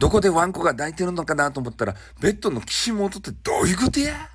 どこでワンコが抱いてるのかなと思ったら、ベッドの岸元ってどういうことや？